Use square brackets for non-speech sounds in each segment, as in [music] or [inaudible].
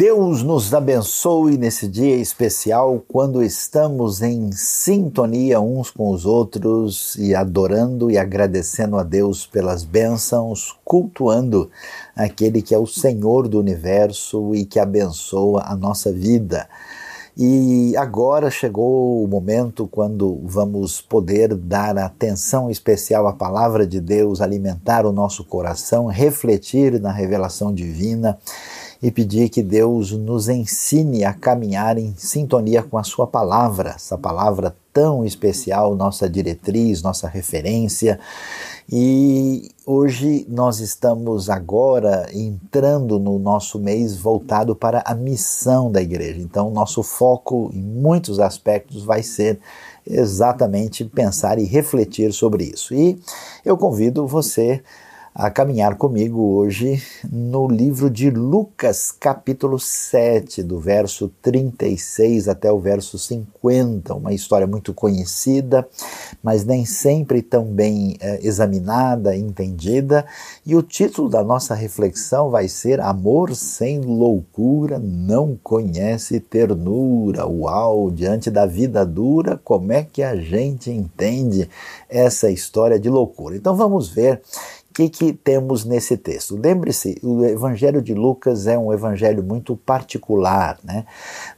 Deus nos abençoe nesse dia especial quando estamos em sintonia uns com os outros e adorando e agradecendo a Deus pelas bênçãos, cultuando aquele que é o Senhor do universo e que abençoa a nossa vida. E agora chegou o momento quando vamos poder dar atenção especial à palavra de Deus, alimentar o nosso coração, refletir na revelação divina e pedir que Deus nos ensine a caminhar em sintonia com a Sua palavra, essa palavra tão especial, nossa diretriz, nossa referência. E hoje nós estamos agora entrando no nosso mês voltado para a missão da igreja. Então, nosso foco em muitos aspectos vai ser exatamente pensar e refletir sobre isso. E eu convido você a caminhar comigo hoje no livro de Lucas, capítulo 7, do verso 36 até o verso 50. Uma história muito conhecida, mas nem sempre tão bem é, examinada, entendida. E o título da nossa reflexão vai ser Amor sem loucura não conhece ternura. Uau! Diante da vida dura, como é que a gente entende essa história de loucura? Então vamos ver que, que temos nesse texto? Lembre-se, o Evangelho de Lucas é um evangelho muito particular. Né?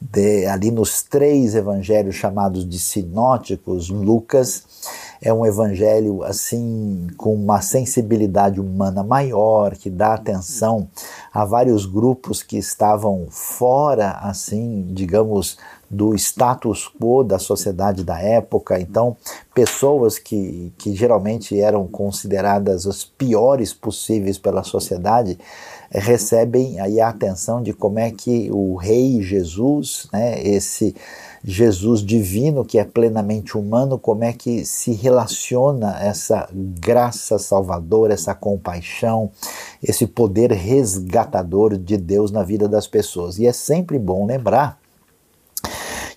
De, ali nos três evangelhos chamados de sinóticos, Lucas é um evangelho assim com uma sensibilidade humana maior, que dá atenção a vários grupos que estavam fora, assim, digamos, do status quo da sociedade da época. Então, pessoas que, que geralmente eram consideradas as piores possíveis pela sociedade eh, recebem aí a atenção de como é que o rei Jesus, né, esse Jesus divino que é plenamente humano, como é que se relaciona essa graça salvadora, essa compaixão, esse poder resgatador de Deus na vida das pessoas. E é sempre bom lembrar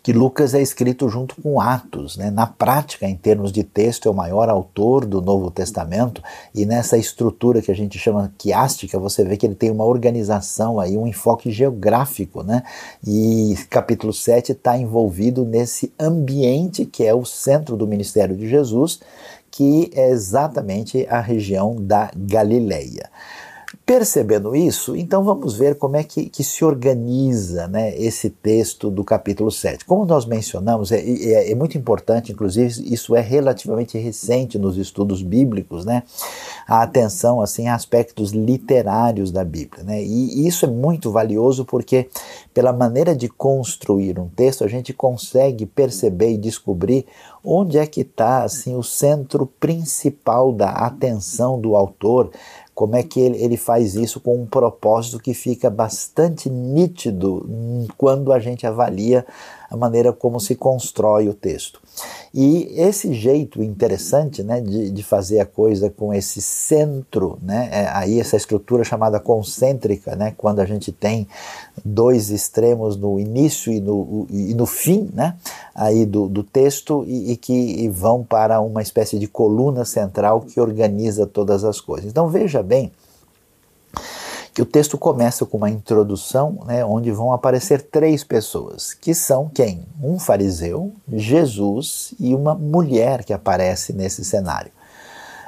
que Lucas é escrito junto com Atos. Né? Na prática, em termos de texto, é o maior autor do Novo Testamento, e nessa estrutura que a gente chama quiástica, você vê que ele tem uma organização, aí, um enfoque geográfico. Né? E capítulo 7 está envolvido nesse ambiente que é o centro do ministério de Jesus, que é exatamente a região da Galileia. Percebendo isso, então vamos ver como é que, que se organiza né, esse texto do capítulo 7. Como nós mencionamos, é, é, é, muito importante, inclusive isso é relativamente recente nos estudos bíblicos, né, a atenção assim, a aspectos literários da Bíblia. Né, e isso é muito valioso porque, pela maneira de construir um texto, a gente consegue perceber e descobrir onde é que está assim, o centro principal da atenção do autor como é que ele, ele faz isso com um propósito que fica bastante nítido quando a gente avalia a maneira como se constrói o texto. E esse jeito interessante né, de, de fazer a coisa com esse centro, né, é aí essa estrutura chamada concêntrica, né, quando a gente tem dois extremos no início e no, e no fim né, aí do, do texto e, e que vão para uma espécie de coluna central que organiza todas as coisas. Então veja bem que o texto começa com uma introdução, né, onde vão aparecer três pessoas, que são quem? Um fariseu, Jesus e uma mulher que aparece nesse cenário.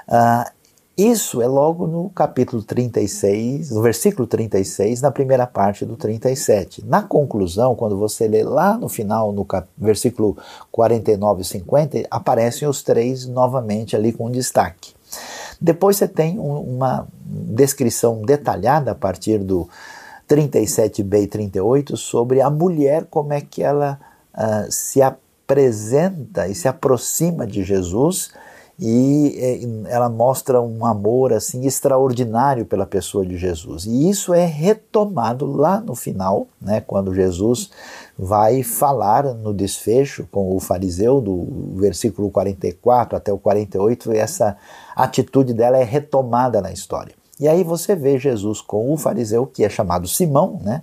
Uh, isso é logo no capítulo 36, no versículo 36, na primeira parte do 37. Na conclusão, quando você lê lá no final, no versículo 49 e 50, aparecem os três novamente ali com destaque. Depois você tem uma descrição detalhada a partir do 37b e 38 sobre a mulher, como é que ela uh, se apresenta e se aproxima de Jesus e ela mostra um amor assim extraordinário pela pessoa de Jesus. E isso é retomado lá no final, né, quando Jesus vai falar no desfecho com o fariseu do versículo 44 até o 48, e essa atitude dela é retomada na história. E aí você vê Jesus com o fariseu, que é chamado Simão, né?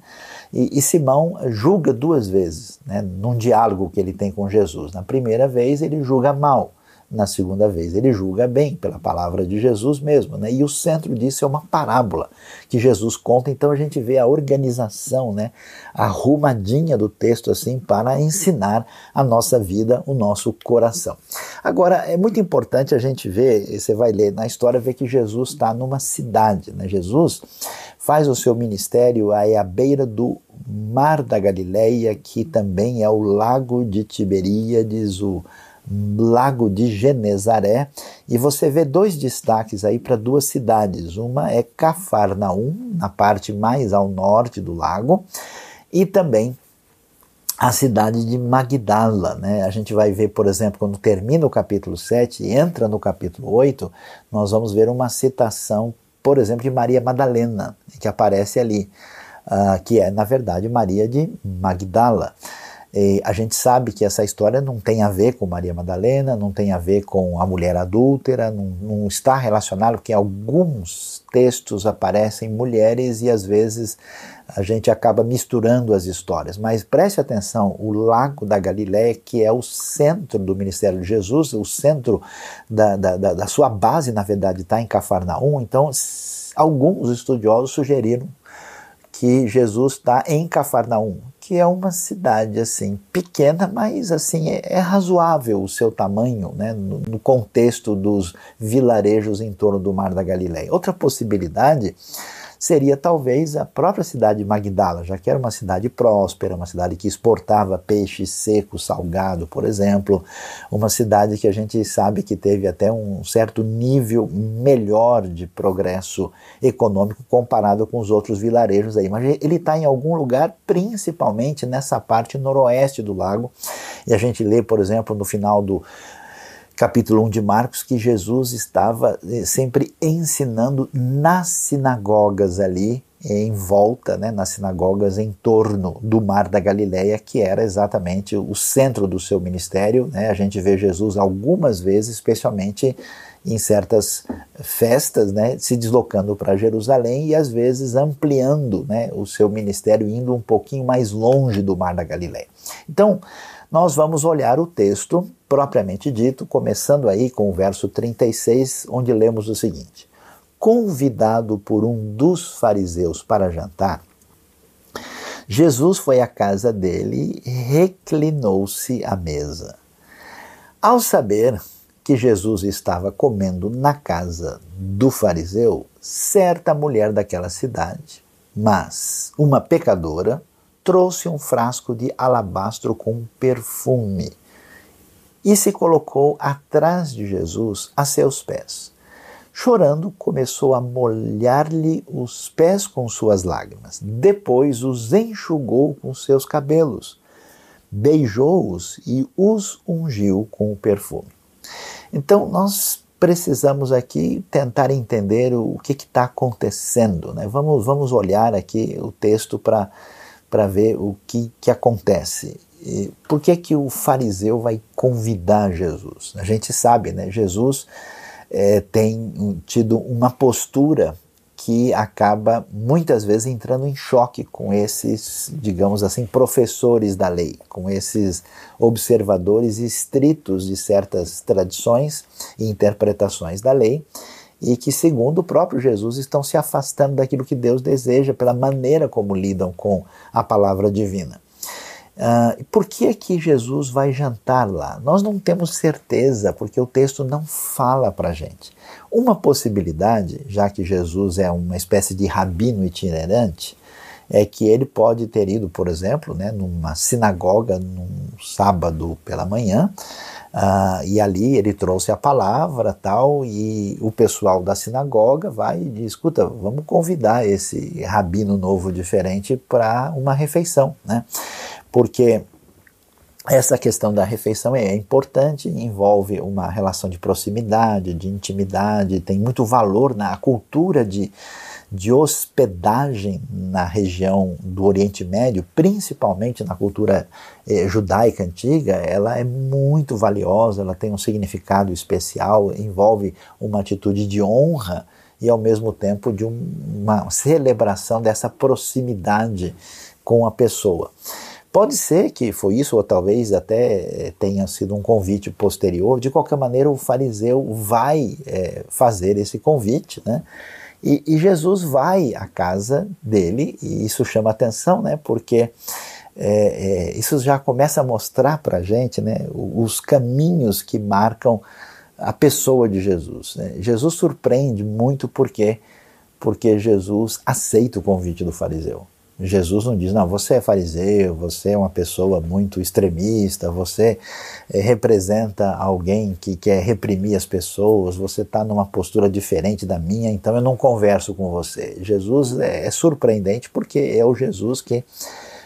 E, e, Simão julga duas vezes, né? Num diálogo que ele tem com Jesus. Na primeira vez ele julga mal, na segunda vez. Ele julga bem, pela palavra de Jesus mesmo. Né? E o centro disso é uma parábola que Jesus conta, então a gente vê a organização, né? arrumadinha do texto assim para ensinar a nossa vida, o nosso coração. Agora, é muito importante a gente ver, você vai ler na história, ver que Jesus está numa cidade. Né? Jesus faz o seu ministério aí à beira do Mar da Galileia, que também é o Lago de Tiberíades, o Lago de Genezaré, e você vê dois destaques aí para duas cidades. Uma é Cafarnaum, na parte mais ao norte do lago, e também a cidade de Magdala. Né? A gente vai ver, por exemplo, quando termina o capítulo 7 e entra no capítulo 8, nós vamos ver uma citação, por exemplo, de Maria Madalena, que aparece ali, uh, que é, na verdade, Maria de Magdala. E a gente sabe que essa história não tem a ver com Maria Madalena, não tem a ver com a mulher adúltera, não, não está relacionado, porque alguns textos aparecem mulheres e às vezes a gente acaba misturando as histórias. Mas preste atenção, o Lago da Galiléia, que é o centro do ministério de Jesus, o centro da, da, da sua base, na verdade, está em Cafarnaum, então alguns estudiosos sugeriram que Jesus está em Cafarnaum, que é uma cidade assim pequena, mas assim é, é razoável o seu tamanho, né, no, no, contexto dos vilarejos em torno do Mar da Galileia. Outra possibilidade seria talvez a própria cidade de Magdala, já que era uma cidade próspera, uma cidade que exportava peixe seco, salgado, por exemplo, uma cidade que a gente sabe que teve até um certo nível melhor de progresso econômico comparado com os outros vilarejos aí. Mas ele está em algum lugar, principalmente nessa parte noroeste do lago, e a gente lê, por exemplo, no final do capítulo 1 de Marcos, que Jesus estava eh, sempre ensinando nas sinagogas ali, em volta, né, nas sinagogas em torno do Mar da Galileia, que era exatamente o centro do seu ministério. Né? A gente vê Jesus algumas vezes, especialmente em certas festas, né, se deslocando para Jerusalém e às vezes ampliando né, o seu ministério, indo um pouquinho mais longe do Mar da Galileia. Então, nós vamos olhar o texto propriamente dito, começando aí com o verso 36, onde lemos o seguinte: Convidado por um dos fariseus para jantar, Jesus foi à casa dele e reclinou-se à mesa. Ao saber que Jesus estava comendo na casa do fariseu, certa mulher daquela cidade, mas uma pecadora, trouxe um frasco de alabastro com perfume e se colocou atrás de Jesus a seus pés. Chorando, começou a molhar-lhe os pés com suas lágrimas. Depois os enxugou com seus cabelos, beijou-os e os ungiu com o perfume. Então, nós precisamos aqui tentar entender o que está acontecendo. Né? Vamos, vamos olhar aqui o texto para ver o que, que acontece. Por que, que o fariseu vai convidar Jesus? A gente sabe, né? Jesus é, tem tido uma postura que acaba muitas vezes entrando em choque com esses, digamos assim, professores da lei, com esses observadores estritos de certas tradições e interpretações da lei e que, segundo o próprio Jesus, estão se afastando daquilo que Deus deseja pela maneira como lidam com a palavra divina. Uh, por que é que Jesus vai jantar lá? Nós não temos certeza, porque o texto não fala para gente. Uma possibilidade, já que Jesus é uma espécie de rabino itinerante, é que ele pode ter ido, por exemplo, né, numa sinagoga num sábado pela manhã, Uh, e ali ele trouxe a palavra tal, e o pessoal da sinagoga vai e diz: escuta, vamos convidar esse rabino novo diferente para uma refeição, né? Porque essa questão da refeição é importante, envolve uma relação de proximidade, de intimidade, tem muito valor na cultura de de hospedagem na região do Oriente Médio, principalmente na cultura eh, judaica antiga, ela é muito valiosa, ela tem um significado especial, envolve uma atitude de honra e ao mesmo tempo de um, uma celebração dessa proximidade com a pessoa. Pode ser que foi isso, ou talvez até tenha sido um convite posterior. De qualquer maneira, o fariseu vai é, fazer esse convite, né? E, e, Jesus vai à casa dele, e isso chama atenção, né? Porque é, é, isso já começa a mostrar para a gente né, os caminhos que marcam a pessoa de Jesus. Né? Jesus surpreende muito porque porque Jesus aceita o convite do fariseu. Jesus não diz, não, você é fariseu, você é uma pessoa muito extremista, você é, representa alguém que quer reprimir as pessoas, você está numa postura diferente da minha, então eu não converso com você. Jesus é, é surpreendente porque é o Jesus que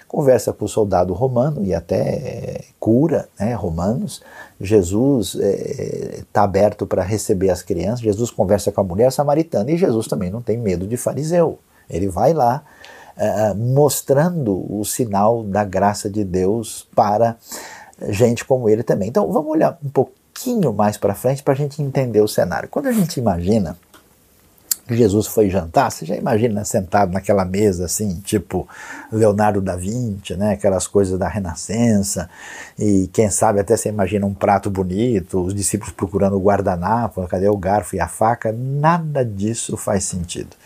conversa com o soldado romano e até é, cura né, romanos. Jesus está é, tá aberto para receber as crianças, Jesus conversa com a mulher samaritana e Jesus também não tem medo de fariseu. Ele vai lá é, mostrando o sinal da graça de Deus para gente como ele também. Então vamos olhar um pouquinho mais para frente para a gente entender o cenário. Quando a gente imagina Jesus foi jantar, você já imagina sentado naquela mesa assim, tipo Leonardo da Vinci, né, aquelas coisas da Renascença, e quem sabe até você imagina um prato bonito, os discípulos procurando o guardanapo, cadê o garfo e a faca, nada disso faz sentido.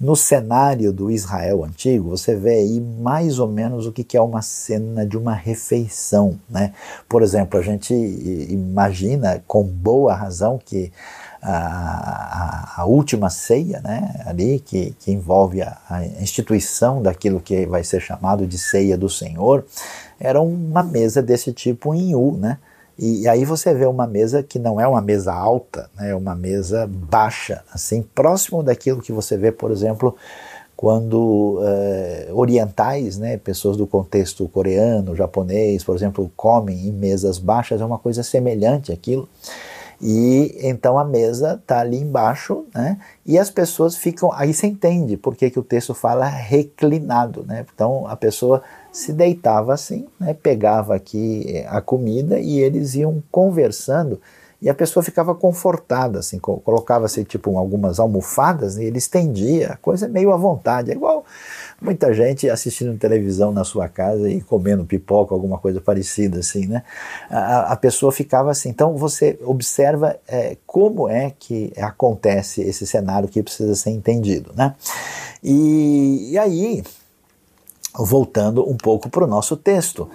No cenário do Israel antigo, você vê aí mais ou menos o que é uma cena de uma refeição, né? Por exemplo, a gente imagina com boa razão que a, a, última ceia, né, ali, que, que envolve a, a, instituição daquilo que vai ser chamado de ceia do Senhor, era uma mesa desse tipo em U, né? E, e aí você vê uma mesa que não é uma mesa alta, né, é uma mesa baixa, assim, próximo daquilo que você vê, por exemplo, quando uh, orientais, né, pessoas do contexto coreano, japonês, por exemplo, comem em mesas baixas, é uma coisa semelhante àquilo. E então a mesa está ali embaixo, né? E as pessoas ficam. Aí você entende por que, que o texto fala reclinado, né? Então a pessoa se deitava assim, né? pegava aqui eh, a comida e eles iam conversando e a pessoa ficava confortada, assim, colocava-se tipo algumas almofadas e ele estendia, coisa meio à vontade, é igual muita gente assistindo televisão na sua casa e comendo pipoca, alguma coisa parecida assim, né? A, a pessoa ficava assim. Então você observa é, como é que acontece esse cenário que precisa ser entendido, né? E, e aí, voltando um pouco para o nosso texto,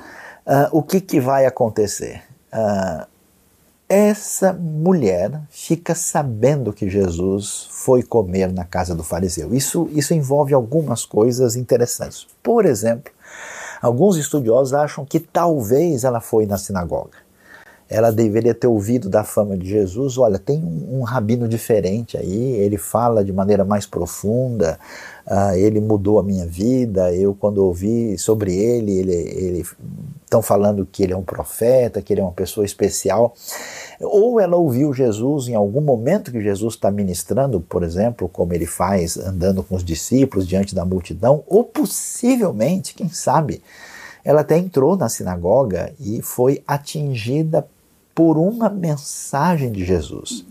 uh, o que, que vai acontecer? Uh, essa mulher fica sabendo que Jesus foi comer na casa do fariseu. Isso, isso envolve algumas coisas interessantes. Por exemplo, alguns estudiosos acham que talvez ela foi na sinagoga. Ela deveria ter ouvido da fama de Jesus. Olha, tem um, um rabino diferente aí, ele fala de maneira mais profunda, uh, ele mudou a minha vida. Eu, quando ouvi sobre ele, ele estão falando que ele é um profeta, que ele é uma pessoa especial. Ou ela ouviu Jesus em algum momento que Jesus está ministrando, por exemplo, como ele faz andando com os discípulos diante da multidão, ou possivelmente, quem sabe, ela até entrou na sinagoga e foi atingida por uma mensagem de Jesus.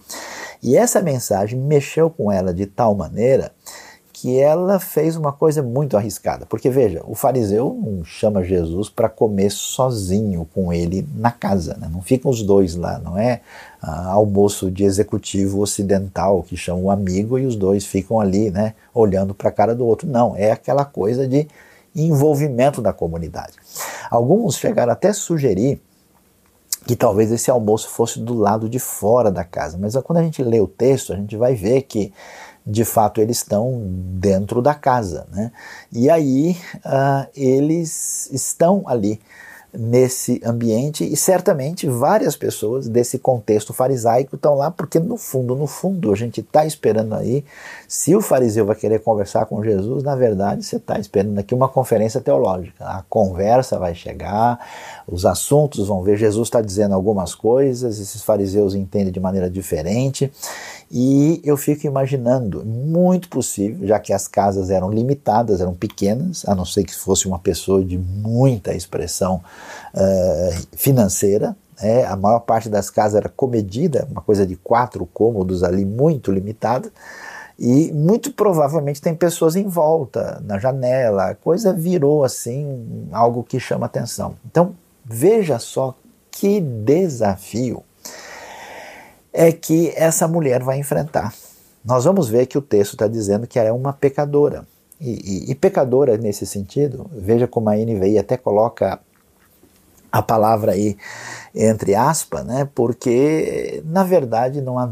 E essa mensagem mexeu com ela de tal maneira que ela fez uma coisa muito arriscada. Porque veja, o fariseu não chama Jesus para comer sozinho com ele na casa, né? não ficam os dois lá, não é ah, almoço de executivo ocidental que chama o amigo e os dois ficam ali, né, olhando para a cara do outro. Não, é aquela coisa de envolvimento da comunidade. Alguns chegaram até a sugerir que talvez esse almoço fosse do lado de fora da casa, mas quando a gente lê o texto, a gente vai ver que de fato eles estão dentro da casa. Né? E aí uh, eles estão ali nesse ambiente e certamente várias pessoas desse contexto farisaico estão lá porque no fundo, no fundo, a gente está esperando aí, se o fariseu vai querer conversar com Jesus, na verdade você está esperando aqui uma conferência teológica. A conversa vai chegar, os assuntos vão ver, Jesus está dizendo algumas coisas, esses fariseus entendem de maneira diferente e eu fico imaginando, muito possível, já que as casas eram limitadas, eram pequenas, a não ser que fosse uma pessoa de muita expressão uh, financeira, né? a maior parte das casas era comedida, uma coisa de quatro cômodos ali, muito limitada. E muito provavelmente tem pessoas em volta, na janela, a coisa virou assim algo que chama atenção. Então veja só que desafio é que essa mulher vai enfrentar. Nós vamos ver que o texto está dizendo que ela é uma pecadora. E, e, e, pecadora nesse sentido, veja como a NVI até coloca a palavra aí entre aspas, né? Porque na verdade não há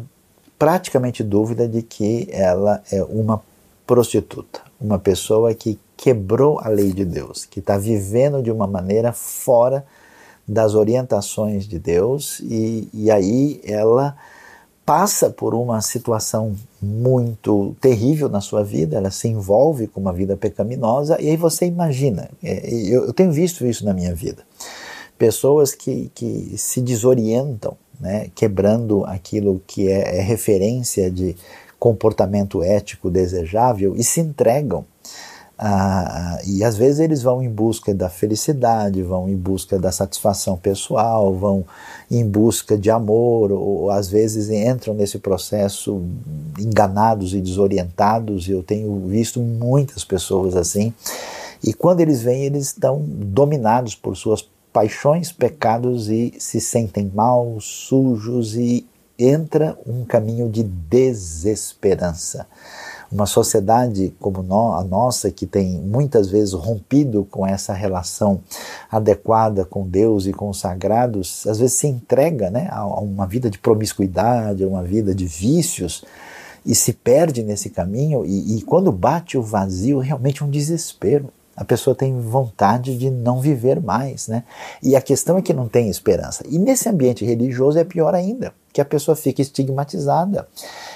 praticamente dúvida de que ela é uma prostituta, uma pessoa que quebrou a lei de Deus, que está vivendo de uma maneira fora das orientações de Deus e, e aí ela passa por uma situação muito terrível na sua vida, ela se envolve com uma vida pecaminosa, e aí você imagina, é, eu, eu tenho visto isso na minha vida, pessoas que, que se desorientam, né, quebrando aquilo que é, é referência de comportamento ético desejável e se entregam ah, e às vezes eles vão em busca da felicidade, vão em busca da satisfação pessoal, vão em busca de amor, ou, ou às vezes entram nesse processo enganados e desorientados. Eu tenho visto muitas pessoas assim. E quando eles vêm, eles estão dominados por suas paixões, pecados e se sentem mal, sujos e entra um caminho de desesperança. Uma sociedade como a nossa, que tem muitas vezes rompido com essa relação adequada com Deus e com os sagrados, às vezes se entrega né, a uma vida de promiscuidade, a uma vida de vícios, e se perde nesse caminho, e, e quando bate o vazio, realmente é um desespero a pessoa tem vontade de não viver mais, né? E a questão é que não tem esperança. E nesse ambiente religioso é pior ainda, que a pessoa fica estigmatizada,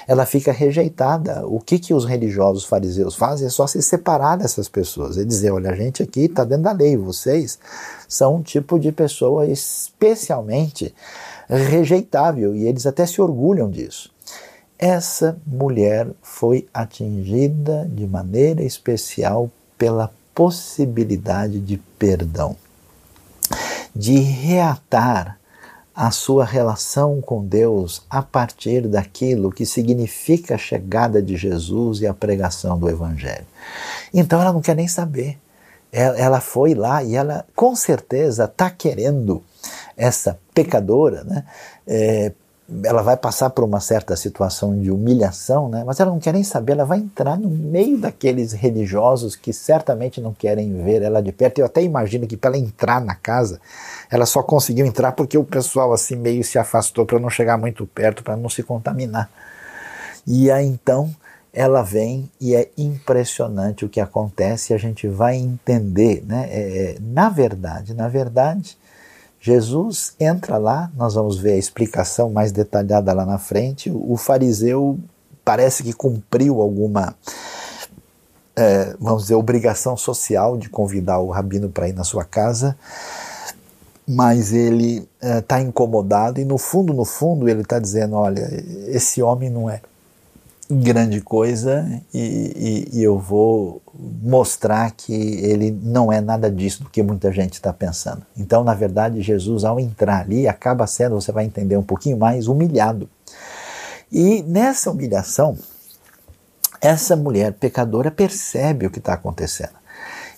ela fica rejeitada. O que que os religiosos fariseus fazem é só se separar dessas pessoas e dizer, olha, a gente aqui está dentro da lei, vocês são um tipo de pessoa especialmente rejeitável e eles até se orgulham disso. Essa mulher foi atingida de maneira especial pela possibilidade de perdão, de reatar a sua relação com Deus a partir daquilo que significa a chegada de Jesus e a pregação do Evangelho. Então ela não quer nem saber. Ela foi lá e ela com certeza está querendo essa pecadora, né, é, ela vai passar por uma certa situação de humilhação, né? mas ela não quer nem saber, ela vai entrar no meio daqueles religiosos que certamente não querem ver ela de perto. Eu até imagino que para ela entrar na casa, ela só conseguiu entrar porque o pessoal assim meio se afastou para não chegar muito perto, para não se contaminar. E aí então ela vem e é impressionante o que acontece e a gente vai entender, né? É, é na verdade, na verdade, Jesus entra lá, nós vamos ver a explicação mais detalhada lá na frente. O fariseu parece que cumpriu alguma, é, vamos dizer, obrigação social de convidar o rabino para ir na sua casa, mas ele está é, incomodado e no fundo, no fundo, ele está dizendo: olha, esse homem não é grande coisa e, e, e, eu vou mostrar que ele não é nada disso do que muita gente está pensando. Então, na verdade, Jesus, ao entrar ali, acaba sendo, você vai entender um pouquinho mais, humilhado. E nessa humilhação, essa mulher pecadora percebe o que está acontecendo.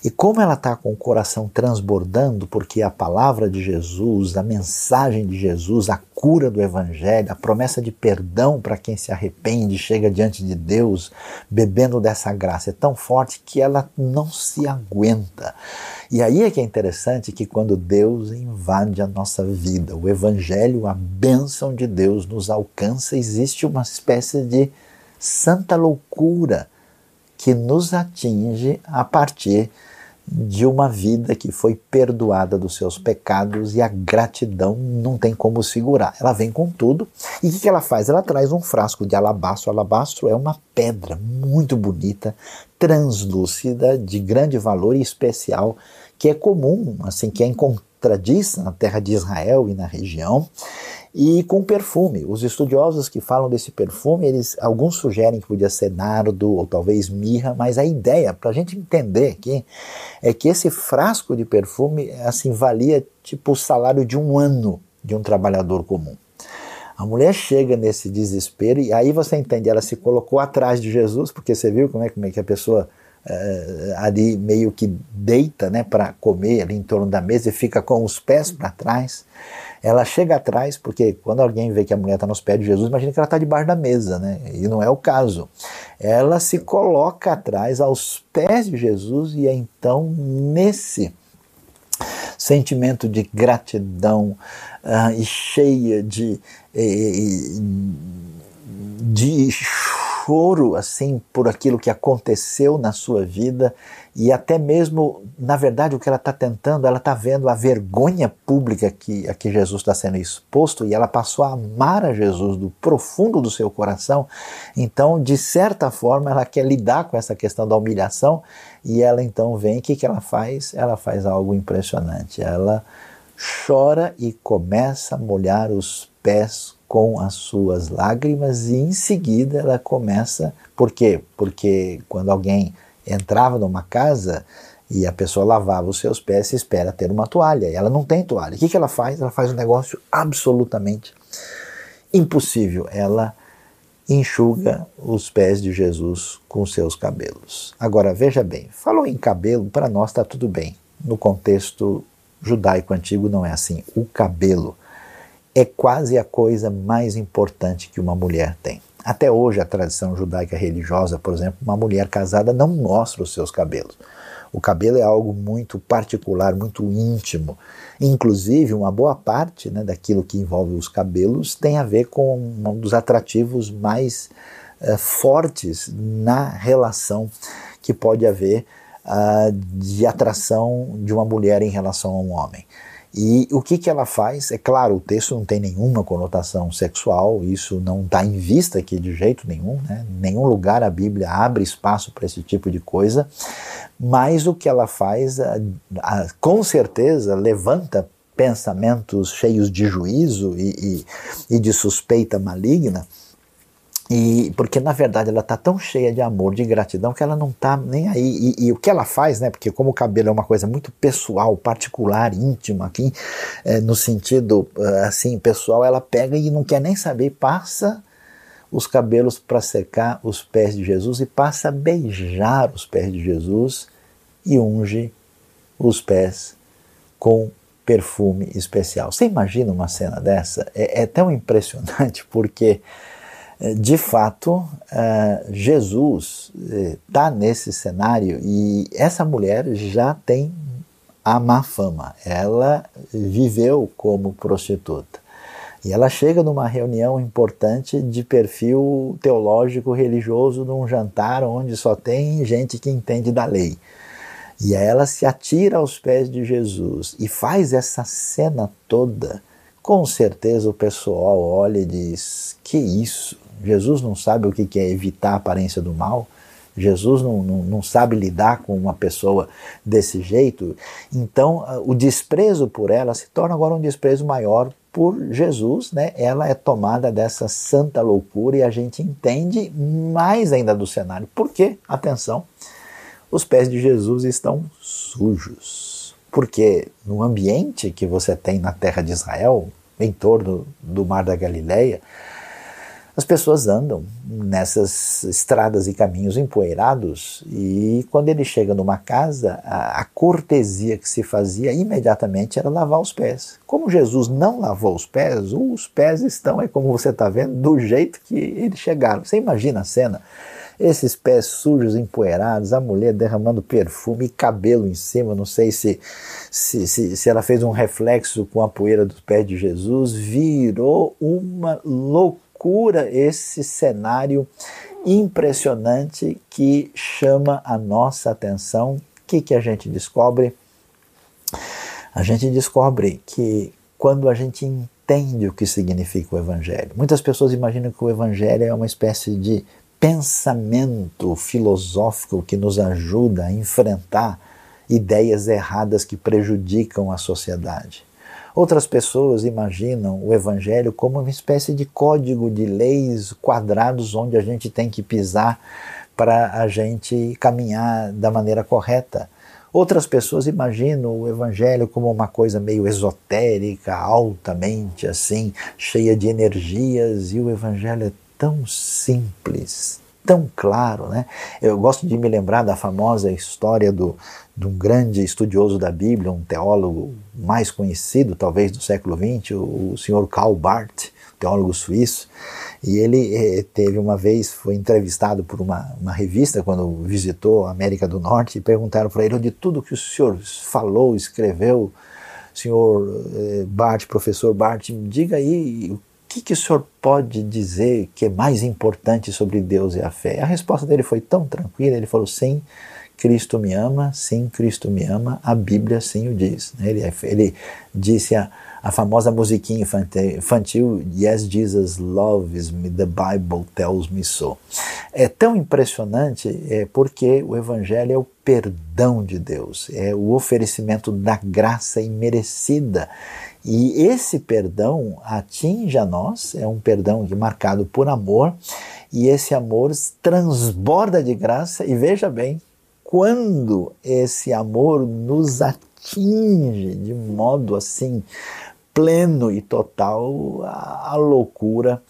E como ela está com o coração transbordando, porque a palavra de Jesus, a mensagem de Jesus, a cura do Evangelho, a promessa de perdão para quem se arrepende, chega diante de Deus, bebendo dessa graça, é tão forte que ela não se aguenta. E aí é que é interessante que quando Deus invade a nossa vida, o Evangelho, a bênção de Deus nos alcança, existe uma espécie de santa loucura que nos atinge a partir de uma vida que foi perdoada dos seus pecados e a gratidão não tem como segurar. Ela vem com tudo e o que, ela faz? Ela traz um frasco de alabastro. Alabastro é uma pedra muito bonita, translúcida, de grande valor e especial, que é comum, assim, que é encontradiça na terra de Israel e na região e com perfume. Os estudiosos que falam desse perfume, eles alguns sugerem que podia ser nardo ou talvez mirra, mas a ideia, para a gente entender aqui, é que esse frasco de perfume assim valia tipo o salário de um ano de um trabalhador comum. A mulher chega nesse desespero e aí você entende, ela se colocou atrás de Jesus, porque você viu como é, como é que a pessoa uh, ali meio que deita né, para comer ali em torno da mesa e fica com os pés para trás. Ela chega atrás, porque quando alguém vê que a mulher está nos pés de Jesus, imagina que ela está debaixo da mesa, né? E não é o caso. Ela se coloca atrás aos pés de Jesus e é então nesse sentimento de gratidão uh, e cheia de, de choro assim por aquilo que aconteceu na sua vida e até mesmo, na verdade, o que ela está tentando, ela está vendo a vergonha pública que, a que Jesus está sendo exposto e ela passou a amar a Jesus do profundo do seu coração. Então, de certa forma, ela quer lidar com essa questão da humilhação e ela então vem, o que, que ela faz? Ela faz algo impressionante. Ela chora e começa a molhar os pés com as suas lágrimas e em seguida ela começa, por quê? Porque quando alguém entrava numa casa e a pessoa lavava os seus pés, espera ter uma toalha. E ela não tem toalha. O que, que ela faz? Ela faz um negócio absolutamente impossível. Ela enxuga os pés de Jesus com seus cabelos. Agora veja bem, falou em cabelo, para nós está tudo bem. No contexto judaico antigo não é assim. O cabelo é quase a coisa mais importante que uma mulher tem. Até hoje, a tradição judaica religiosa, por exemplo, uma mulher casada não mostra os seus cabelos. O cabelo é algo muito particular, muito íntimo. Inclusive, uma boa parte né, daquilo que envolve os cabelos tem a ver com um dos atrativos mais uh, fortes na relação que pode haver uh, de atração de uma mulher em relação a um homem. E o que, que ela faz? É claro, o texto não tem nenhuma conotação sexual, isso não está em vista aqui de jeito nenhum, né? nenhum lugar a Bíblia abre espaço para esse tipo de coisa, mas o que ela faz, a, a, com certeza, levanta pensamentos cheios de juízo e, e, e de suspeita maligna e porque na verdade ela está tão cheia de amor, de gratidão, que ela não está nem aí. E, e, o que ela faz, né? Porque como o cabelo é uma coisa muito pessoal, particular, íntima, aqui, é, no sentido é, assim pessoal, ela pega e não quer nem saber, passa os cabelos para secar os pés de Jesus e passa a beijar os pés de Jesus e unge os pés com perfume especial. Você imagina uma cena dessa? É, é tão impressionante porque de fato, é, Jesus está é, nesse cenário e essa mulher já tem a má fama. Ela viveu como prostituta. E ela chega numa reunião importante de perfil teológico religioso, num jantar onde só tem gente que entende da lei. E ela se atira aos pés de Jesus e faz essa cena toda. Com certeza o pessoal olha e diz: Que isso? Jesus não sabe o que é evitar a aparência do mal. Jesus não, não, não, sabe lidar com uma pessoa desse jeito. Então, o desprezo por ela se torna agora um desprezo maior por Jesus, né? Ela é tomada dessa santa loucura e a gente entende mais ainda do cenário. Por quê? Atenção, os pés de Jesus estão sujos. Porque no ambiente que você tem na terra de Israel, em torno do Mar da Galileia, as pessoas andam nessas estradas e caminhos empoeirados e quando ele chega numa casa, a, a, cortesia que se fazia imediatamente era lavar os pés. Como Jesus não lavou os pés, os pés estão, é como você está vendo, do jeito que eles chegaram. Você imagina a cena? Esses pés sujos, empoeirados, a mulher derramando perfume e cabelo em cima, não sei se, se, se, se ela fez um reflexo com a poeira dos pés de Jesus, virou uma loucura procura esse cenário impressionante que chama a nossa atenção. O que, que a gente descobre? A gente descobre que quando a gente entende o que significa o Evangelho, muitas pessoas imaginam que o Evangelho é uma espécie de pensamento filosófico que nos ajuda a enfrentar ideias erradas que prejudicam a sociedade. Outras pessoas imaginam o Evangelho como uma espécie de código de leis quadrados onde a gente tem que pisar para a gente caminhar da maneira correta. Outras pessoas imaginam o evangelho como uma coisa meio esotérica, altamente assim, cheia de energias, e o evangelho é tão simples, tão claro, né? Eu gosto de me lembrar da famosa história do, de um grande estudioso da Bíblia, um teólogo mais conhecido, talvez do século XX, o, o senhor Karl Barth, teólogo suíço, e ele eh, teve uma vez, foi entrevistado por uma, uma revista quando visitou a América do Norte, e perguntaram para ele, de tudo que o senhor falou, escreveu, senhor eh, Barth, professor Barth, diga aí o que, que o senhor pode dizer que é mais importante sobre Deus e a fé? A resposta dele foi tão tranquila, ele falou, sim, Cristo me ama, sim, Cristo me ama, a Bíblia sim o diz. Ele, ele disse a, a famosa musiquinha infantil, Yes, Jesus loves me, the Bible tells me so. É tão impressionante é, porque o Evangelho é o perdão de Deus, é o oferecimento da graça imerecida. E esse perdão atinge a nós, é um perdão marcado por amor, e esse amor transborda de graça, e veja bem, quando esse amor nos atinge de modo assim pleno e total, a, a loucura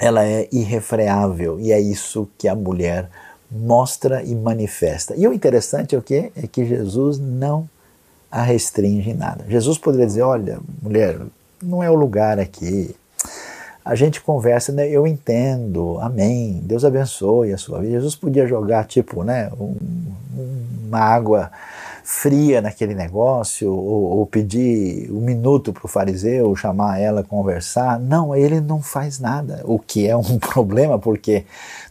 ela é irrefreável e é isso que a mulher mostra e manifesta. E o interessante é o que é que Jesus não a restringe em nada. Jesus poderia dizer: olha, mulher, não é o lugar aqui. A gente conversa, né? eu entendo, amém, Deus abençoe a sua vida. Jesus podia jogar, tipo, né, um, uma água fria naquele negócio, ou, ou pedir um minuto para o fariseu, chamar ela conversar. Não, ele não faz nada, o que é um [laughs] problema, porque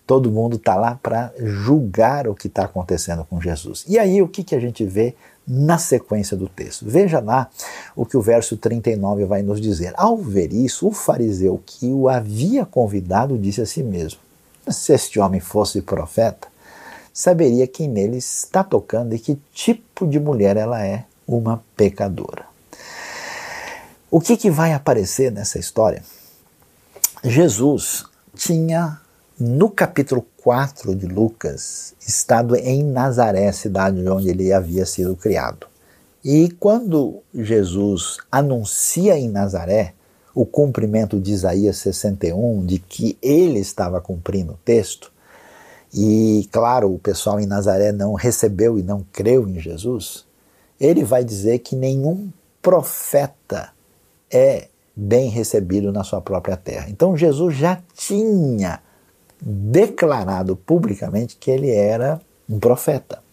todo mundo está lá para julgar o que está acontecendo com Jesus. E aí o que, que a gente vê na sequência do texto? Veja lá o que o verso 39 vai nos dizer. Ao ver isso, o fariseu que o havia convidado disse a si mesmo: Se este homem fosse profeta, saberia quem nele está tocando e que tipo de mulher ela é, uma pecadora. O que, que vai aparecer nessa história? Jesus tinha, no capítulo 4 de Lucas, estado em Nazaré, cidade onde ele havia sido criado. E quando Jesus anuncia em Nazaré o cumprimento de Isaías 61, de que ele estava cumprindo o texto, e claro, o pessoal em Nazaré não recebeu e não creu em Jesus, ele vai dizer que nenhum profeta é bem recebido na sua própria terra. Então Jesus já tinha declarado publicamente que ele era um profeta.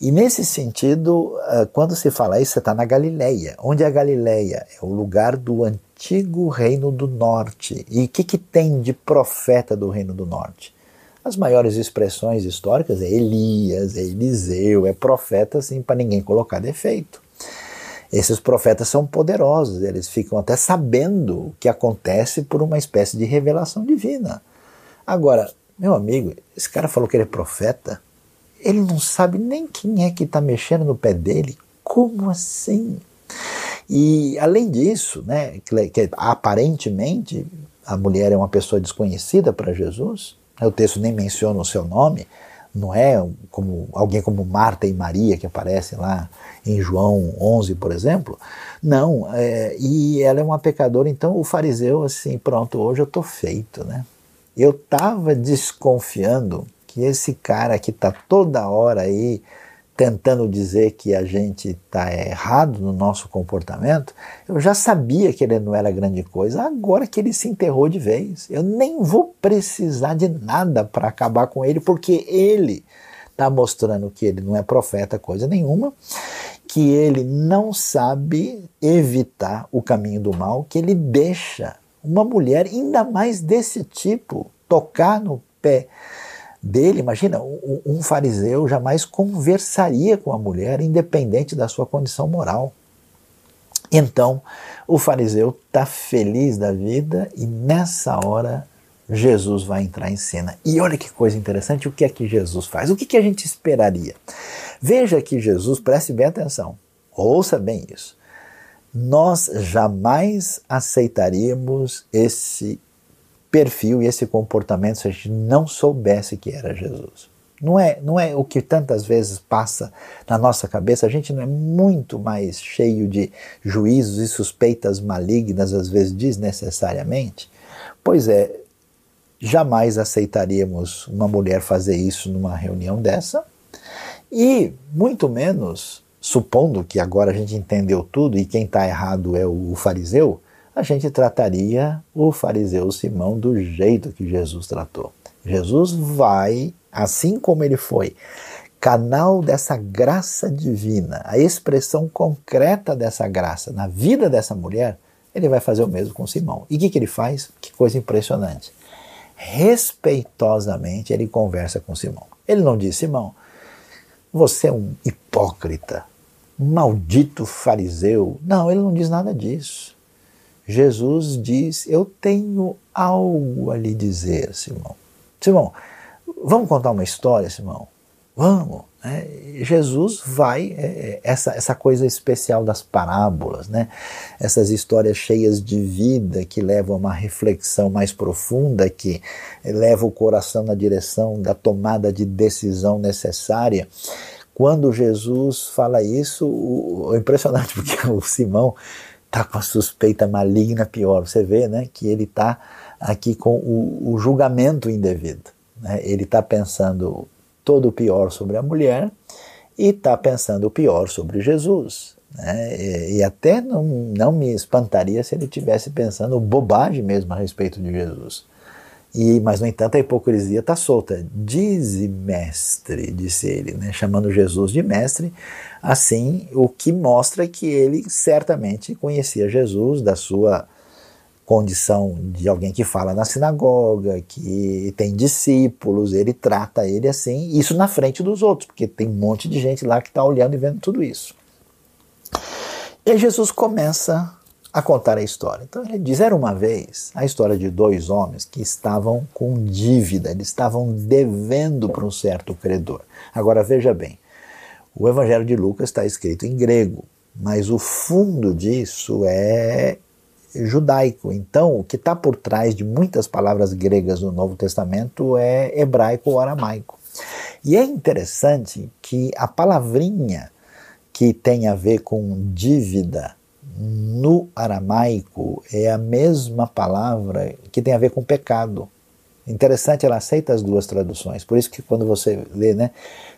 E nesse sentido, eh, quando se fala isso, você está na Galileia. Onde é a Galileia? É o lugar do antigo reino do norte. E o que, que tem de profeta do reino do norte? As maiores expressões históricas é Elias, é Eliseu, é profeta, assim, para ninguém colocar defeito. Esses profetas são poderosos, eles ficam até sabendo o que acontece por uma espécie de revelação divina. Agora, meu amigo, esse cara falou que ele é profeta, ele não sabe nem quem é que está mexendo no pé dele. Como assim? E além disso, né, que, que aparentemente a mulher é uma pessoa desconhecida para Jesus, o texto nem menciona o seu nome, não é como alguém como Marta e Maria que aparece lá em João 11, por exemplo. Não, é, e ela é uma pecadora, então o fariseu assim, pronto, hoje eu estou feito, né? Eu estava desconfiando que esse cara que está toda hora aí tentando dizer que a gente está errado no nosso comportamento, eu já sabia que ele não era grande coisa, agora que ele se enterrou de vez. Eu nem vou precisar de nada para acabar com ele, porque ele está mostrando que ele não é profeta coisa nenhuma, que ele não sabe evitar o caminho do mal, que ele deixa uma mulher, ainda mais desse tipo, tocar no pé dele, imagina, um, fariseu jamais conversaria com a mulher, independente da sua condição moral. Então, o fariseu está feliz da vida e nessa hora Jesus vai entrar em cena. E olha que coisa interessante, o que é que Jesus faz? O que, que a gente esperaria? Veja que Jesus, preste bem atenção, ouça bem isso. Nós jamais aceitaríamos esse perfil e esse comportamento se a gente não soubesse que era Jesus. Não é, não é o que tantas vezes passa na nossa cabeça. A gente não é muito mais cheio de juízos e suspeitas malignas, às vezes desnecessariamente? Pois é, jamais aceitaríamos uma mulher fazer isso numa reunião dessa, e muito menos, supondo que agora a gente entendeu tudo e quem está errado é o fariseu, a gente trataria o fariseu Simão do jeito que Jesus tratou. Jesus vai, assim como ele foi, canal dessa graça divina, a expressão concreta dessa graça na vida dessa mulher, ele vai fazer o mesmo com Simão. E o que, que ele faz? Que coisa impressionante. Respeitosamente ele conversa com Simão. Ele não diz, Simão, você é um hipócrita, maldito fariseu. Não, ele não diz nada disso. Jesus diz: Eu tenho algo a lhe dizer, Simão. Simão, vamos contar uma história, Simão? Vamos. Né? Jesus vai, é, é, essa, essa coisa especial das parábolas, né? essas histórias cheias de vida que levam a uma reflexão mais profunda, que leva o coração na direção da tomada de decisão necessária. Quando Jesus fala isso, o, é impressionante, [laughs] porque o Simão está com a suspeita maligna pior. Você vê né, que ele está aqui com o, o julgamento indevido. Né? Ele está pensando todo o pior sobre a mulher e está pensando o pior sobre Jesus. Né? E, e, até não, não me espantaria se ele estivesse pensando bobagem mesmo a respeito de Jesus. E, mas, no entanto, a hipocrisia está solta. Dize mestre, disse ele, né? chamando Jesus de mestre, assim, o que mostra que ele certamente conhecia Jesus da sua condição de alguém que fala na sinagoga, que tem discípulos, ele trata ele assim, isso na frente dos outros, porque tem um monte de gente lá que está olhando e vendo tudo isso. E Jesus começa a contar a história. Então ele diz: era uma vez a história de dois homens que estavam com dívida, eles estavam devendo para um certo credor. Agora veja bem, o Evangelho de Lucas está escrito em grego, mas o fundo disso é judaico. Então, o que está por trás de muitas palavras gregas no Novo Testamento é hebraico ou aramaico. E é interessante que a palavrinha que tem a ver com dívida no aramaico é a mesma palavra que tem a ver com pecado. Interessante, ela aceita as duas traduções. Por isso que quando você lê, né,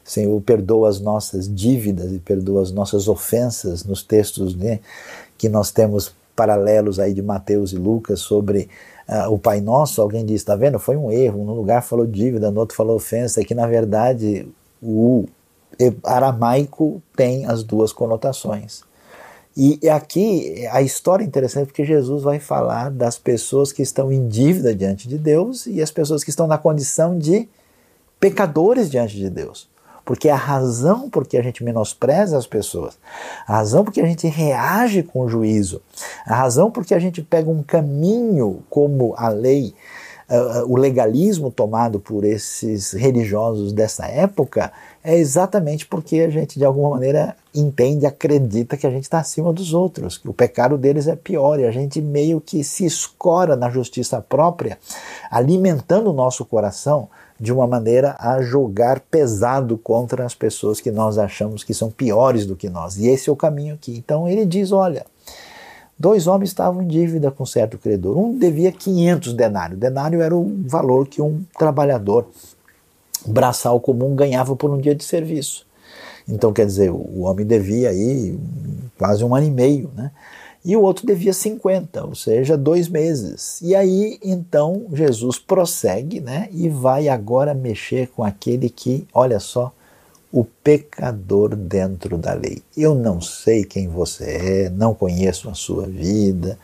Senhor, perdoa as nossas dívidas e perdoa as nossas ofensas nos textos né, que nós temos paralelos aí de Mateus e Lucas sobre uh, o Pai Nosso, alguém diz, está vendo? Foi um erro, num lugar falou dívida, no outro falou ofensa, que na verdade o aramaico tem as duas conotações. E aqui a história é interessante porque Jesus vai falar das pessoas que estão em dívida diante de Deus e as pessoas que estão na condição de pecadores diante de Deus. Porque a razão por que a gente menospreza as pessoas, a razão por que a gente reage com juízo, a razão por que a gente pega um caminho como a lei, uh, o legalismo tomado por esses religiosos dessa época, é exatamente porque a gente, de alguma maneira, entende, acredita que a gente está acima dos outros, que o pecado deles é pior e a gente meio que se escora na justiça própria, alimentando o nosso coração de uma maneira a jogar pesado contra as pessoas que nós achamos que são piores do que nós. E esse é o caminho aqui. Então ele diz: olha. Dois homens estavam em dívida com certo credor. Um devia 500 denários. Denário era o valor que um trabalhador braçal comum ganhava por um dia de serviço. Então, quer dizer, o homem devia aí quase um ano e meio, né? E o outro devia 50, ou seja, dois meses. E aí, então, Jesus prossegue, né? E vai agora mexer com aquele que, olha só, o pecador dentro da lei. Eu não sei quem você é, não conheço a sua vida,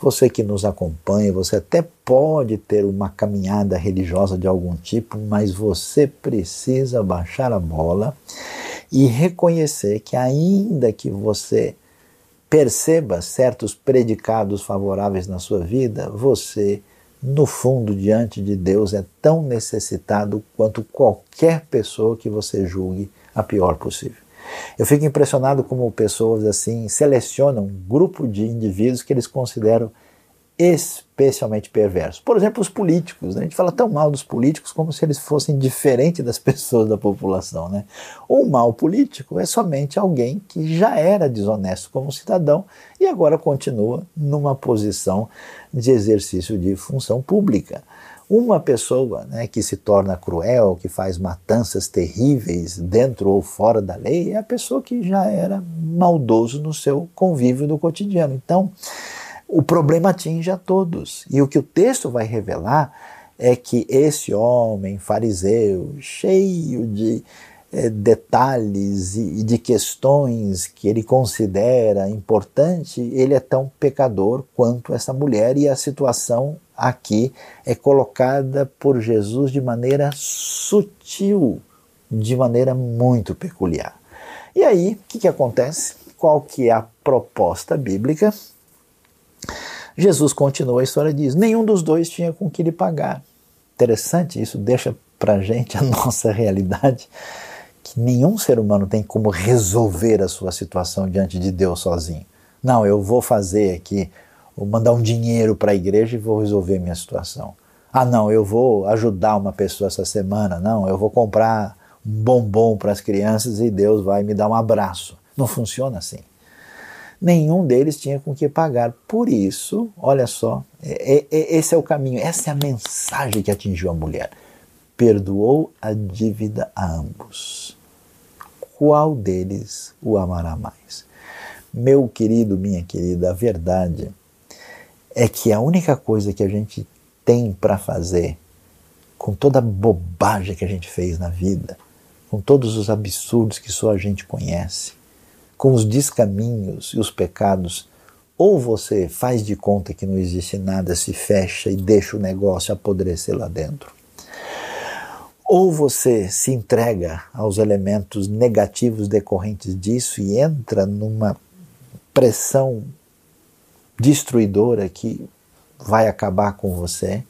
você que nos acompanha, você até pode ter uma caminhada religiosa de algum tipo, mas você precisa baixar a bola e reconhecer que, ainda que você perceba certos predicados favoráveis na sua vida, você, no fundo, diante de Deus, é tão necessitado quanto qualquer pessoa que você julgue a pior possível. Eu fico impressionado como pessoas assim selecionam um grupo de indivíduos que eles consideram especialmente perverso. Por exemplo, os políticos. Né? A gente fala tão mal dos políticos como se eles fossem diferentes das [laughs] pessoas da população. Né? Um mal político é somente alguém que já era desonesto como cidadão e agora continua numa posição de exercício de função pública. Uma pessoa né, que se torna cruel, que faz matanças terríveis dentro ou fora da lei, é a pessoa que já era maldoso no seu convívio do cotidiano. Então, o problema atinge a todos. E o que o texto vai revelar é que esse homem fariseu, cheio de é, detalhes e de questões que ele considera importante, ele é tão pecador quanto essa mulher e a situação aqui é colocada por Jesus de maneira sutil, de maneira muito peculiar. E aí, o que, que acontece? Qual que é a proposta bíblica? Jesus continua a história e diz: nenhum dos dois tinha com que lhe pagar. Interessante, isso deixa para gente [laughs] a nossa realidade, que nenhum ser humano tem como resolver a sua situação diante de Deus sozinho. Não, eu vou fazer aqui, vou mandar um dinheiro para a igreja e vou resolver minha situação. Ah, não, eu vou ajudar uma pessoa essa semana. Não, eu vou comprar um bombom para as crianças e Deus vai me dar um abraço. Não funciona assim nenhum deles tinha com que pagar. Por isso, olha só, é, é, é, esse é o caminho, essa é a mensagem que atingiu a mulher. Perdoou a dívida a ambos. Qual deles o amará mais? Meu querido, minha querida, a verdade é que a única coisa que a gente tem para fazer, com toda a bobagem que a gente fez na vida, com todos os absurdos que só a gente conhece, com os descaminhos e os pecados, ou você faz de conta que não existe nada, se fecha e deixa o negócio apodrecer lá dentro. Ou você se entrega aos elementos negativos decorrentes disso e entra numa pressão destruidora que vai acabar com você,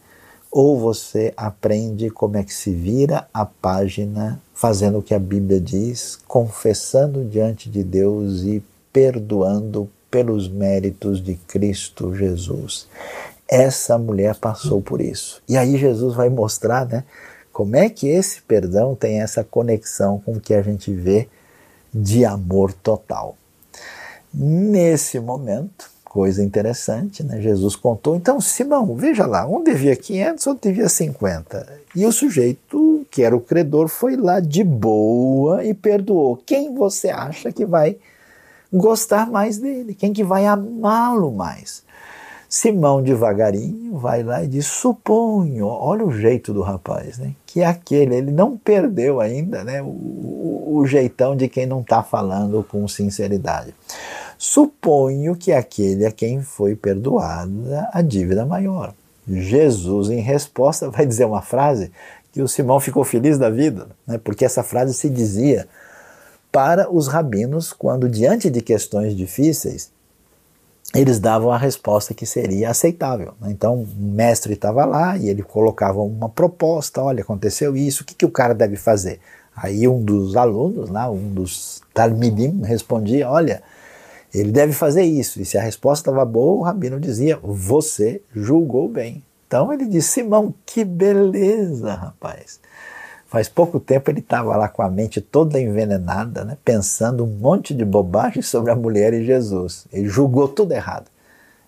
ou você aprende como é que se vira a página fazendo o que a Bíblia diz, confessando diante de Deus e perdoando pelos méritos de Cristo Jesus. Essa mulher passou por isso. E aí Jesus vai mostrar, né, como é que esse perdão tem essa conexão com o que a gente vê de amor total. Nesse momento, coisa interessante, né? Jesus contou. Então, Simão, veja lá, um devia 500, outro devia 50. E o sujeito, que era o credor, foi lá de boa e perdoou. Quem você acha que vai gostar mais dele? Quem que vai amá-lo mais? Simão, devagarinho, vai lá e diz: suponho, olha o jeito do rapaz, né? Que é aquele, ele não perdeu ainda, né? O, o, o jeitão de quem não está falando com sinceridade. Suponho que aquele a quem foi perdoada a dívida maior. Jesus, em resposta, [laughs] vai dizer uma frase que o Simão ficou feliz da vida, né? porque essa frase se dizia para os rabinos quando, diante de questões difíceis, eles davam a resposta que seria aceitável. Né? Então, o mestre estava lá e ele colocava uma proposta: olha, aconteceu isso, o que, que o cara deve fazer? Aí um dos alunos, lá, um dos talmidim, respondia: olha ele deve fazer isso. E se a resposta estava boa, o rabino dizia: Você julgou bem. Então ele disse: Simão, que beleza, rapaz. Faz pouco tempo ele estava lá com a mente toda envenenada, né, pensando um monte de bobagem sobre a mulher e Jesus. Ele julgou tudo errado.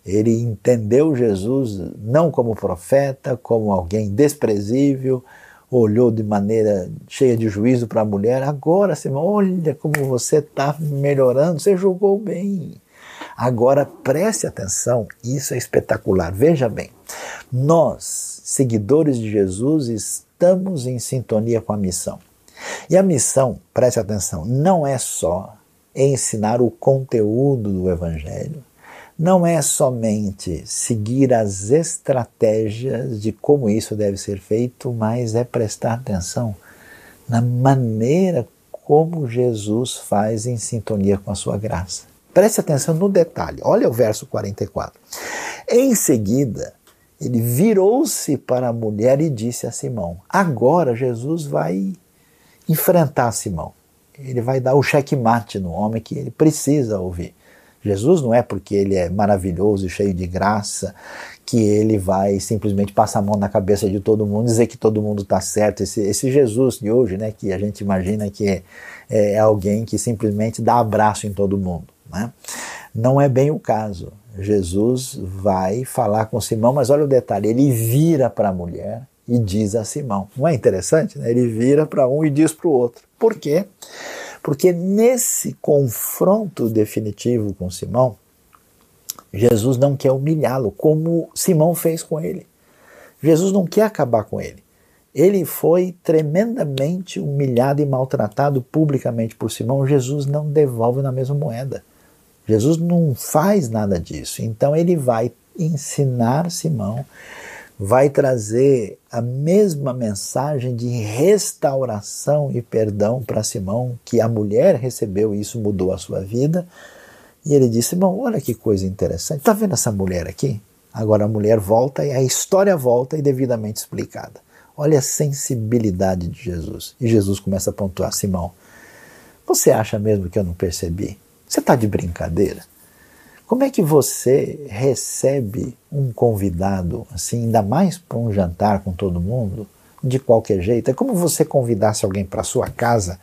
Ele entendeu Jesus não como profeta, como alguém desprezível, olhou de maneira cheia de juízo para a mulher. Agora, Simão, olha como você está melhorando, você julgou bem. Agora preste atenção, isso é espetacular. Veja bem, nós, seguidores de Jesus, estamos em sintonia com a missão. E a missão, preste atenção, não é só ensinar o conteúdo do Evangelho, não é somente seguir as estratégias de como isso deve ser feito, mas é prestar atenção na maneira como Jesus faz em sintonia com a sua graça. Preste atenção no detalhe. Olha o verso 44. Em seguida, ele virou-se para a mulher e disse a Simão: Agora Jesus vai enfrentar Simão. Ele vai dar o checkmate no homem que ele precisa ouvir. Jesus não é porque ele é maravilhoso e cheio de graça que ele vai simplesmente passar a mão na cabeça de todo mundo, dizer que todo mundo está certo. Esse, esse, Jesus de hoje, né, que a gente imagina que é, é, alguém que simplesmente dá abraço em todo mundo. Né? Não é bem o caso. Jesus vai falar com Simão, mas olha o detalhe: ele vira para a mulher e diz a Simão. Não é interessante? Né? Ele vira para um e diz para o outro. Por quê? Porque nesse confronto definitivo com Simão, Jesus não quer humilhá-lo, como Simão fez com ele. Jesus não quer acabar com ele. Ele foi tremendamente humilhado e maltratado publicamente por Simão. Jesus não devolve na mesma moeda. Jesus não faz nada disso. Então ele vai ensinar Simão vai trazer a mesma mensagem de restauração e perdão para Simão, que a mulher recebeu e isso mudou a sua vida. E ele disse: Simão, olha que coisa interessante. Está vendo essa mulher aqui? Agora a mulher volta e a história volta e devidamente explicada. Olha a sensibilidade de Jesus. E Jesus começa a pontuar: Simão, você acha mesmo que eu não percebi? Você está de brincadeira? Como é que você recebe um convidado, assim, ainda mais para um jantar com todo mundo, de qualquer jeito? É como você convidasse alguém para sua casa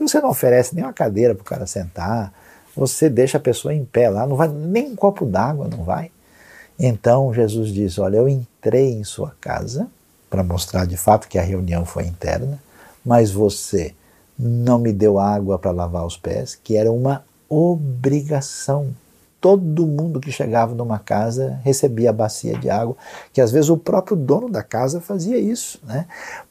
e você não oferece nem uma cadeira para o cara sentar, você deixa a pessoa em pé lá, não vai nem um copo d'água, não vai. Então Jesus diz: Olha, eu entrei em sua casa para mostrar de fato que a reunião foi interna, mas você não me deu água para lavar os pés, que era uma obrigação todo mundo que chegava numa casa recebia a bacia de água, que às vezes o próprio dono da casa fazia isso. Né?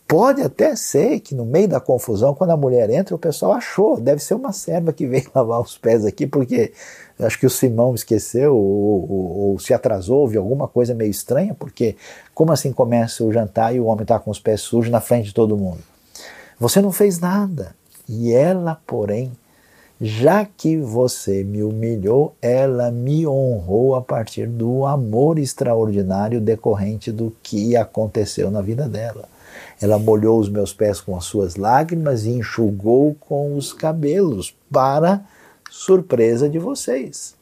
Pode até ser que no meio da confusão, quando a mulher entra, o pessoal achou, deve ser uma serva que veio [laughs] lavar os pés aqui, porque acho que o Simão esqueceu ou, ou, ou se atrasou, viu alguma coisa meio estranha, porque como assim começa o jantar e o homem está com os pés sujos na frente de todo mundo? Você não fez nada. E ela, porém, já que você me humilhou, ela me honrou a partir do amor extraordinário decorrente do que aconteceu na vida dela. Ela molhou os meus pés com as suas lágrimas e enxugou com os cabelos, para surpresa de vocês.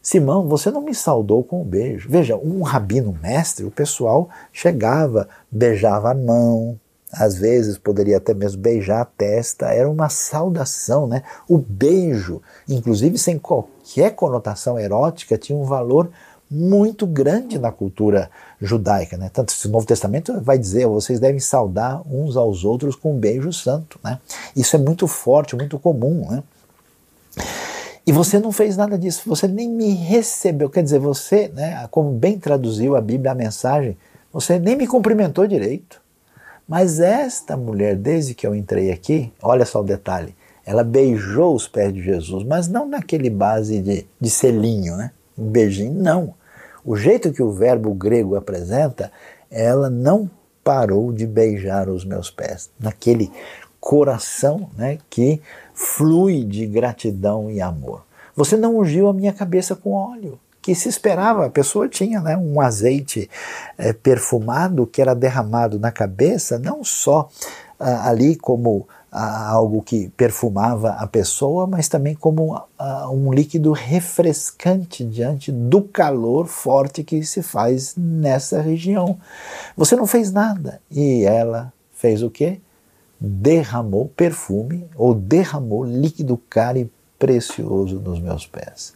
Simão, você não me saudou com um beijo. Veja, um rabino mestre, o pessoal chegava, beijava a mão, às vezes poderia até mesmo beijar a testa, era uma saudação, né? O beijo, inclusive sem qualquer conotação erótica, tinha um valor muito grande na cultura judaica, né? Tanto que o Novo Testamento vai dizer, vocês devem saudar uns aos outros com um beijo santo, né? Isso é muito forte, muito comum, né? E você não fez nada disso, você nem me recebeu, quer dizer, você, né, como bem traduziu a Bíblia a mensagem, você nem me cumprimentou direito. Mas esta mulher, desde que eu entrei aqui, olha só o detalhe, ela beijou os pés de Jesus, mas não naquele base de, de selinho, né? Um beijinho, não. O jeito que o verbo grego apresenta, ela não parou de beijar os meus pés, naquele coração né, que flui de gratidão e amor. Você não ungiu a minha cabeça com óleo que se esperava. A pessoa tinha né, um azeite é, perfumado que era derramado na cabeça, não só ah, ali como ah, algo que perfumava a pessoa, mas também como ah, um líquido refrescante diante do calor forte que se faz nessa região. Você não fez nada e ela fez o quê? Derramou perfume ou derramou líquido caro e precioso nos meus pés.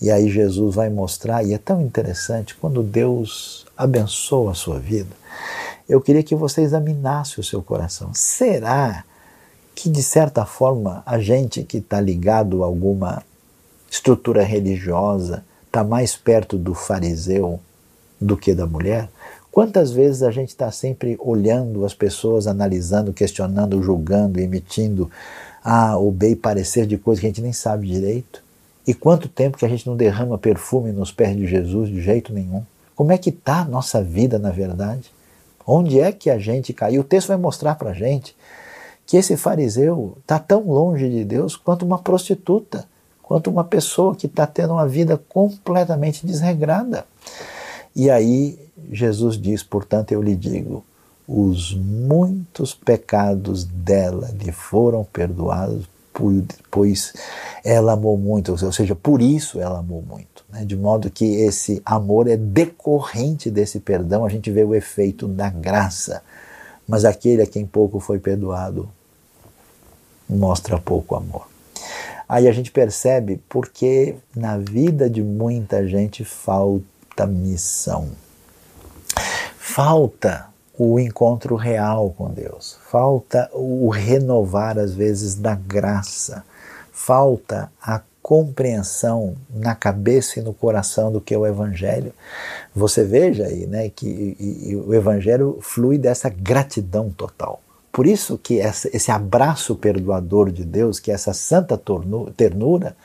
E aí Jesus vai mostrar, e é tão interessante, quando Deus abençoa a sua vida, eu queria que você examinasse o seu coração. Será que, de certa forma, a gente que está ligado a alguma estrutura religiosa está mais perto do fariseu do que da mulher? Quantas vezes a gente está sempre olhando as pessoas, analisando, questionando, julgando, emitindo ah, o bem parecer de coisas que a gente nem sabe direito? E quanto tempo que a gente não derrama perfume nos pés de Jesus de jeito nenhum? Como é que está a nossa vida, na verdade? Onde é que a gente caiu? O texto vai mostrar para a gente que esse fariseu está tão longe de Deus quanto uma prostituta, quanto uma pessoa que está tendo uma vida completamente desregrada. E aí Jesus diz, portanto, eu lhe digo, os muitos pecados dela lhe foram perdoados pois ela amou muito, ou seja, por isso ela amou muito. Né? De modo que esse amor é decorrente desse perdão, a gente vê o efeito da graça. Mas aquele a quem pouco foi perdoado mostra pouco amor. Aí a gente percebe porque na vida de muita gente falta missão. Falta o encontro real com Deus, falta o renovar, às vezes, da graça, falta a compreensão na cabeça e no coração do que é o Evangelho. Você veja aí né, que e, e o Evangelho flui dessa gratidão total. Por isso que essa, esse abraço perdoador de Deus, que essa santa ternura,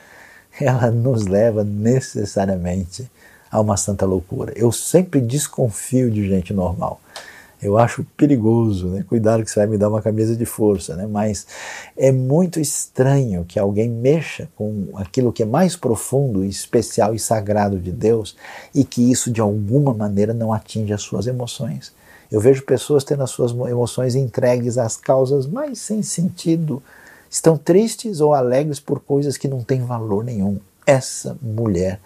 ela nos leva necessariamente a uma santa loucura. Eu sempre desconfio de gente normal eu acho perigoso, né? Cuidado que você vai me dar uma camisa de força, né? Mas é muito estranho que alguém mexa com aquilo que é mais profundo, especial e sagrado de Deus e que isso de alguma maneira não atinge as suas emoções. Eu vejo pessoas tendo as suas emoções entregues às causas mais sem sentido, estão tristes ou alegres por coisas que não têm valor nenhum. Essa mulher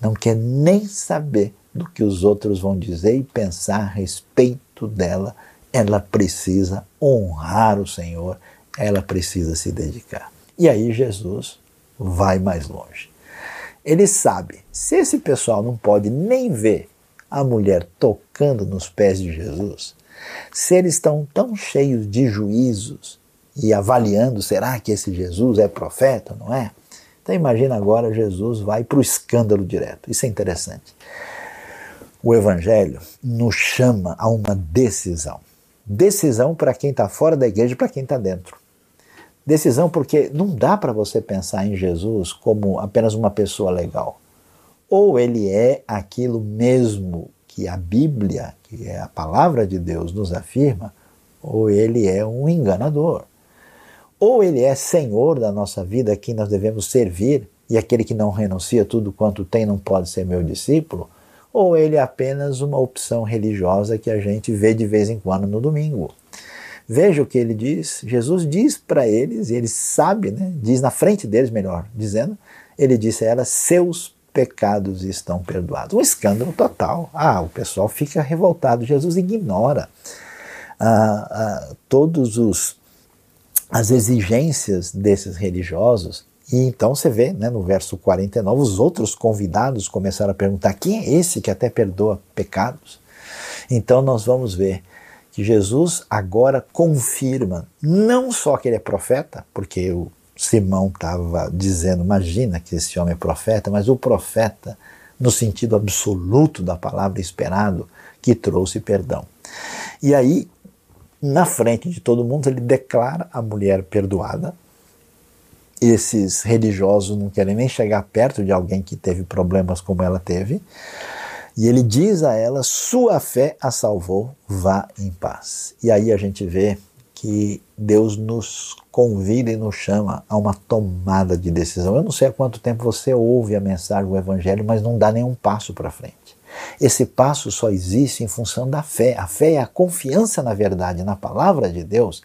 não quer nem saber do que os outros vão dizer e pensar a respeito dela. Ela precisa honrar o Senhor, ela precisa se dedicar. E aí Jesus vai mais longe. Ele sabe, se esse pessoal não pode nem ver a mulher tocando nos pés de Jesus, se eles estão tão cheios de juízos e avaliando, será que esse Jesus é profeta, não é? Então imagina agora Jesus vai para o escândalo direto. Isso é interessante o Evangelho nos chama a uma decisão. Decisão para quem está fora da igreja e para quem está dentro. Decisão porque não dá para você pensar em Jesus como apenas uma pessoa legal. Ou ele é aquilo mesmo que a Bíblia, que é a palavra de Deus, nos afirma, ou ele é um enganador. Ou ele é senhor da nossa vida, a quem nós devemos servir, e aquele que não renuncia tudo quanto tem não pode ser meu discípulo, ou ele é apenas uma opção religiosa que a gente vê de vez em quando no domingo. Veja o que ele diz. Jesus diz para eles, e ele sabe, né, diz na frente deles, melhor dizendo, ele disse a elas: seus pecados estão perdoados. Um escândalo total. Ah, o pessoal fica revoltado. Jesus ignora ah, ah, todos os as exigências desses religiosos e então você vê né, no verso 49, os outros convidados começaram a perguntar: quem é esse que até perdoa pecados? Então nós vamos ver que Jesus agora confirma não só que ele é profeta, porque o Simão estava dizendo, imagina que esse homem é profeta, mas o profeta no sentido absoluto da palavra esperado, que trouxe perdão. E aí, na frente de todo mundo, ele declara a mulher perdoada, esses religiosos não querem nem chegar perto de alguém que teve problemas como ela teve. E ele diz a ela: Sua fé a salvou, vá em paz. E aí a gente vê que Deus nos convida e nos chama a uma tomada de decisão. Eu não sei há quanto tempo você ouve a mensagem do Evangelho, mas não dá nenhum passo para frente. Esse passo só existe em função da fé. A fé é a confiança na verdade, na palavra de Deus,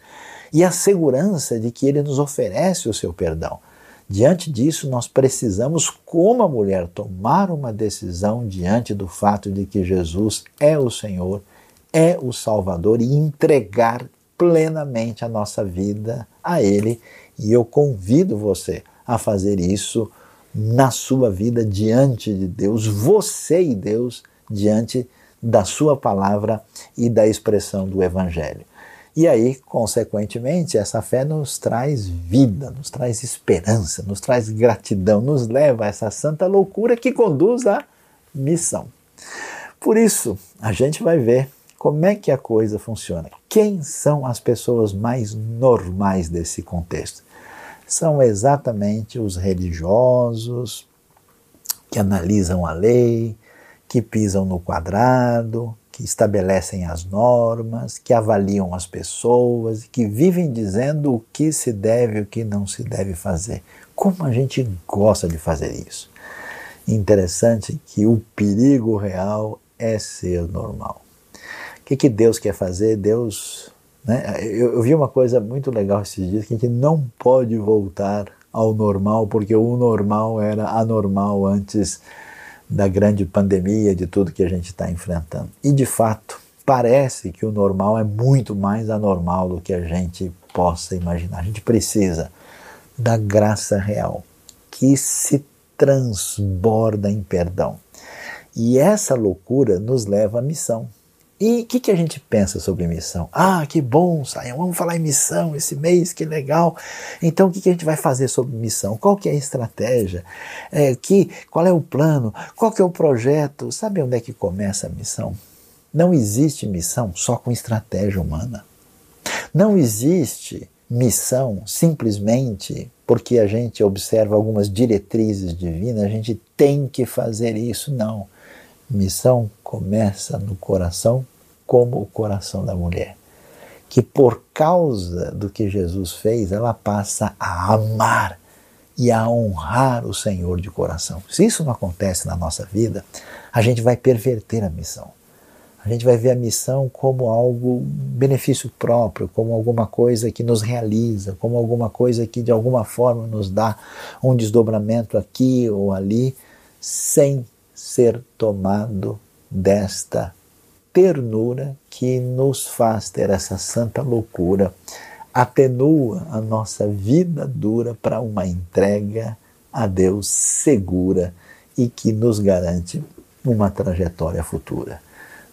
e a segurança de que Ele nos oferece o seu perdão. Diante disso, nós precisamos, como a mulher, tomar uma decisão diante do fato de que Jesus é o Senhor, é o Salvador e entregar plenamente a nossa vida a Ele. E eu convido você a fazer isso na sua vida diante de Deus, você e Deus diante da Sua palavra e da expressão do Evangelho. E aí, consequentemente, essa fé nos traz vida, nos traz esperança, nos traz gratidão, nos leva a essa santa loucura que conduz à missão. Por isso, a gente vai ver como é que a coisa funciona. Quem são as pessoas mais normais desse contexto? São exatamente os religiosos que analisam a lei, que pisam no quadrado, que estabelecem as normas, que avaliam as pessoas, que vivem dizendo o que se deve e o que não se deve fazer. Como a gente gosta de fazer isso. Interessante que o perigo real é ser normal. O que, que Deus quer fazer? Deus Né? Eu, eu vi uma coisa muito legal esses dias, que a gente não pode voltar ao normal, porque o normal era anormal antes da grande pandemia, de tudo que a gente está enfrentando. E de fato, parece que o normal é muito mais anormal do que a gente possa imaginar. A gente precisa da graça real, que se transborda em perdão. E essa loucura nos leva à missão. E o que, que, a gente pensa sobre missão? Ah, que bom, Saiam, vamos falar em missão esse mês, que legal. Então, o que, que a gente vai fazer sobre missão? Qual que é a estratégia? É, que, qual é o plano? Qual que é o projeto? Sabe onde é que começa a missão? Não existe missão só com estratégia humana. Não existe missão simplesmente porque a gente observa algumas diretrizes divinas, a gente tem que fazer isso. Não. Missão começa no coração, como o coração da mulher. Que por causa do que Jesus fez, ela passa a amar e a honrar o Senhor de coração. Se isso não acontece na nossa vida, a gente vai perverter a missão. A gente vai ver a missão como algo benefício próprio, como alguma coisa que nos realiza, como alguma coisa que de alguma forma nos dá um desdobramento aqui ou ali, sem ser tomado desta ternura que nos faz ter essa santa loucura, atenua a nossa vida dura para uma entrega a Deus segura e que nos garante uma trajetória futura.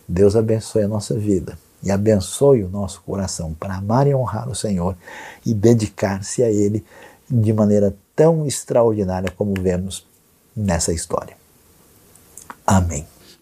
Deus abençoe a nossa vida e abençoe o nosso coração para amar e honrar o Senhor e dedicar-se a Ele de maneira tão extraordinária como vemos nessa história. Amém.